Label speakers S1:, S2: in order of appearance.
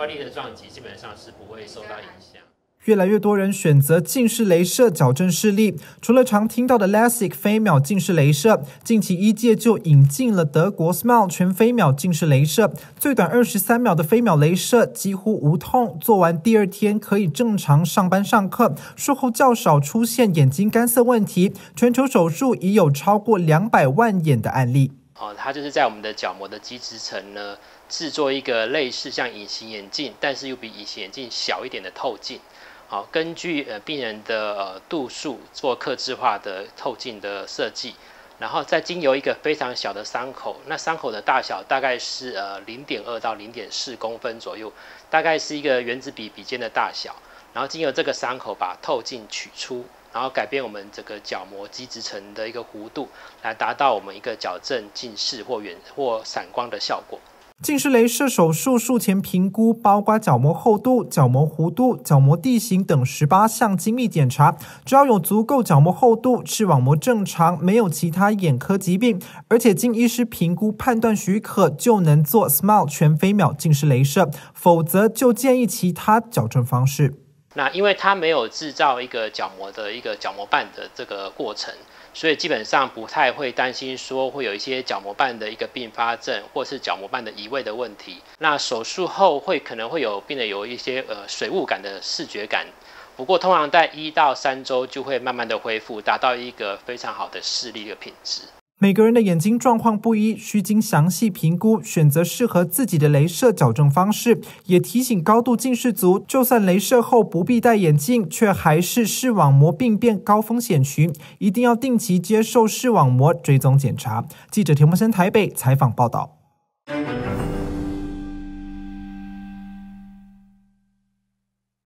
S1: 外力的撞击基本上是不会受到影响。
S2: 越来越多人选择近视雷射矫正视力。除了常听到的 LASIK 飞秒近视雷射，近期一届就引进了德国 SMILE 全飞秒近视雷射，最短二十三秒的飞秒雷射几乎无痛，做完第二天可以正常上班上课，术后较少出现眼睛干涩问题。全球手术已有超过两百万眼的案例。
S1: 哦，它就是在我们的角膜的基质层呢，制作一个类似像隐形眼镜，但是又比隐形眼镜小一点的透镜。好，根据呃病人的呃度数做刻制化的透镜的设计，然后再经由一个非常小的伤口，那伤口的大小大概是呃零点二到零点四公分左右，大概是一个原子笔笔尖的大小，然后经由这个伤口把透镜取出，然后改变我们这个角膜基质层的一个弧度，来达到我们一个矫正近视或远或散光的效果。
S2: 近视雷射手术术前评估包括角膜厚度、角膜弧度、角膜地形等十八项精密检查。只要有足够角膜厚度、视网膜正常、没有其他眼科疾病，而且经医师评估判断许可，就能做 SMILE 全飞秒近视雷射。否则就建议其他矫正方式。
S1: 那因为它没有制造一个角膜的一个角膜瓣的这个过程。所以基本上不太会担心说会有一些角膜瓣的一个并发症，或是角膜瓣的移位的问题。那手术后会可能会有病人有一些呃水雾感的视觉感，不过通常在一到三周就会慢慢的恢复，达到一个非常好的视力的品质。
S2: 每个人的眼睛状况不一，需经详细评估，选择适合自己的镭射矫正方式。也提醒高度近视族，就算镭射后不必戴眼镜，却还是视网膜病变高风险群，一定要定期接受视网膜追踪检查。记者田木森台北采访报道。